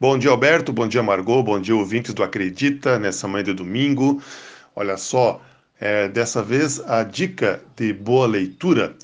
Bom dia, Alberto. Bom dia, Margot. Bom dia, ouvintes do Acredita, nessa manhã de domingo. Olha só, é, dessa vez a dica de boa leitura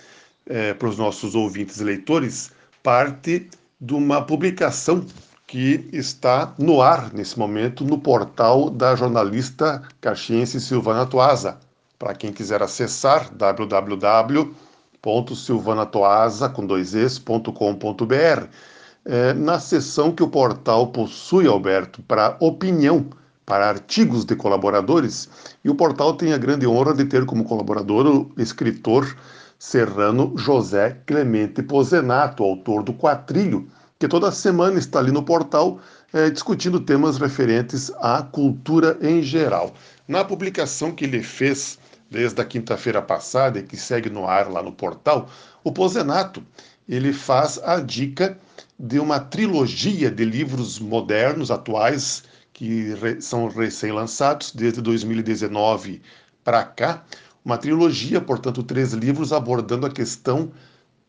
é, para os nossos ouvintes e leitores parte de uma publicação que está no ar nesse momento no portal da jornalista caxiense Silvana Toasa. Para quem quiser acessar, www.silvanatoasa.com.br é, na seção que o portal possui, Alberto, para opinião, para artigos de colaboradores, e o portal tem a grande honra de ter como colaborador o escritor serrano José Clemente Pozenato, autor do Quatrilho, que toda semana está ali no portal é, discutindo temas referentes à cultura em geral. Na publicação que ele fez desde a quinta-feira passada e que segue no ar lá no portal, o Pozenato ele faz a dica de uma trilogia de livros modernos, atuais, que re são recém-lançados desde 2019 para cá. Uma trilogia, portanto, três livros abordando a questão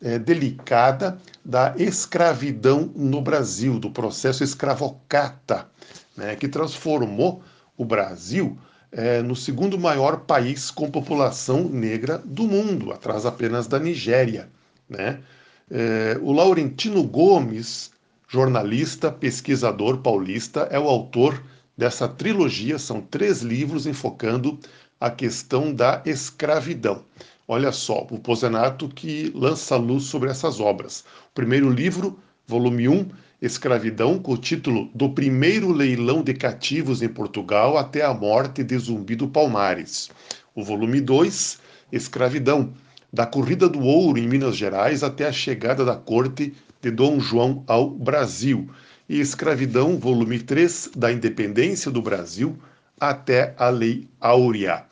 é, delicada da escravidão no Brasil, do processo escravocata, né, que transformou o Brasil é, no segundo maior país com população negra do mundo, atrás apenas da Nigéria. Né? É, o Laurentino Gomes, jornalista, pesquisador paulista, é o autor dessa trilogia. São três livros enfocando a questão da escravidão. Olha só, o Pozenato que lança luz sobre essas obras. O primeiro livro, volume 1, Escravidão, com o título Do Primeiro Leilão de Cativos em Portugal até a Morte de Zumbi do Palmares. O volume 2, Escravidão, da corrida do ouro em Minas Gerais até a chegada da corte de Dom João ao Brasil, e Escravidão, volume 3, da independência do Brasil até a Lei Áurea.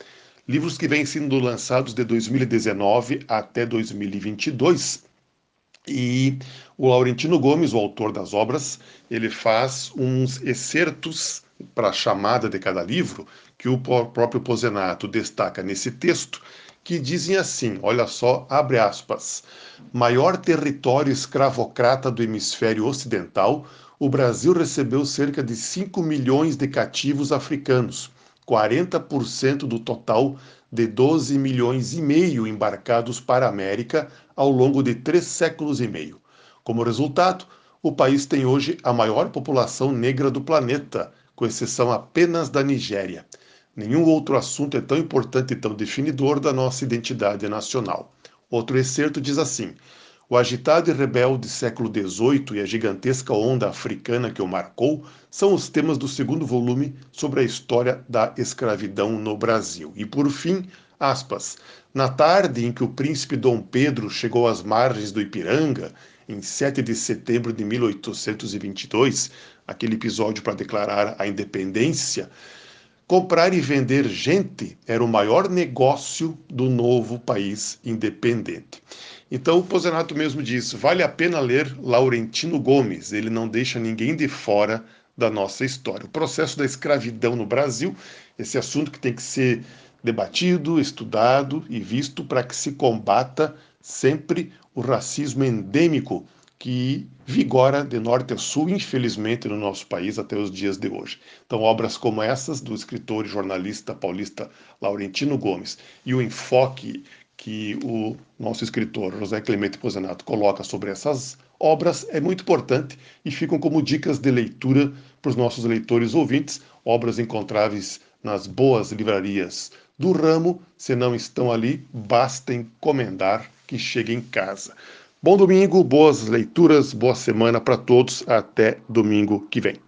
Livros que vêm sendo lançados de 2019 até 2022. E o Laurentino Gomes, o autor das obras, ele faz uns excertos para a chamada de cada livro, que o próprio Pozenato destaca nesse texto, que dizem assim: olha só, abre aspas, maior território escravocrata do hemisfério ocidental, o Brasil recebeu cerca de 5 milhões de cativos africanos, 40% do total de 12 milhões e meio embarcados para a América ao longo de três séculos e meio. Como resultado, o país tem hoje a maior população negra do planeta, com exceção apenas da Nigéria. Nenhum outro assunto é tão importante e tão definidor da nossa identidade nacional. Outro excerto diz assim: o agitado e rebelde século XVIII e a gigantesca onda africana que o marcou são os temas do segundo volume sobre a história da escravidão no Brasil. E por fim, aspas, na tarde em que o príncipe Dom Pedro chegou às margens do Ipiranga, em 7 de setembro de 1822, aquele episódio para declarar a independência, Comprar e vender gente era o maior negócio do novo país independente. Então o Pozenato mesmo diz: vale a pena ler Laurentino Gomes, ele não deixa ninguém de fora da nossa história. O processo da escravidão no Brasil, esse assunto que tem que ser debatido, estudado e visto para que se combata sempre o racismo endêmico que vigora de norte a sul, infelizmente, no nosso país até os dias de hoje. Então, obras como essas do escritor e jornalista paulista Laurentino Gomes e o enfoque que o nosso escritor José Clemente Pozenato coloca sobre essas obras é muito importante e ficam como dicas de leitura para os nossos leitores ouvintes, obras encontráveis nas boas livrarias do ramo, se não estão ali, basta encomendar que chegue em casa. Bom domingo, boas leituras, boa semana para todos. Até domingo que vem.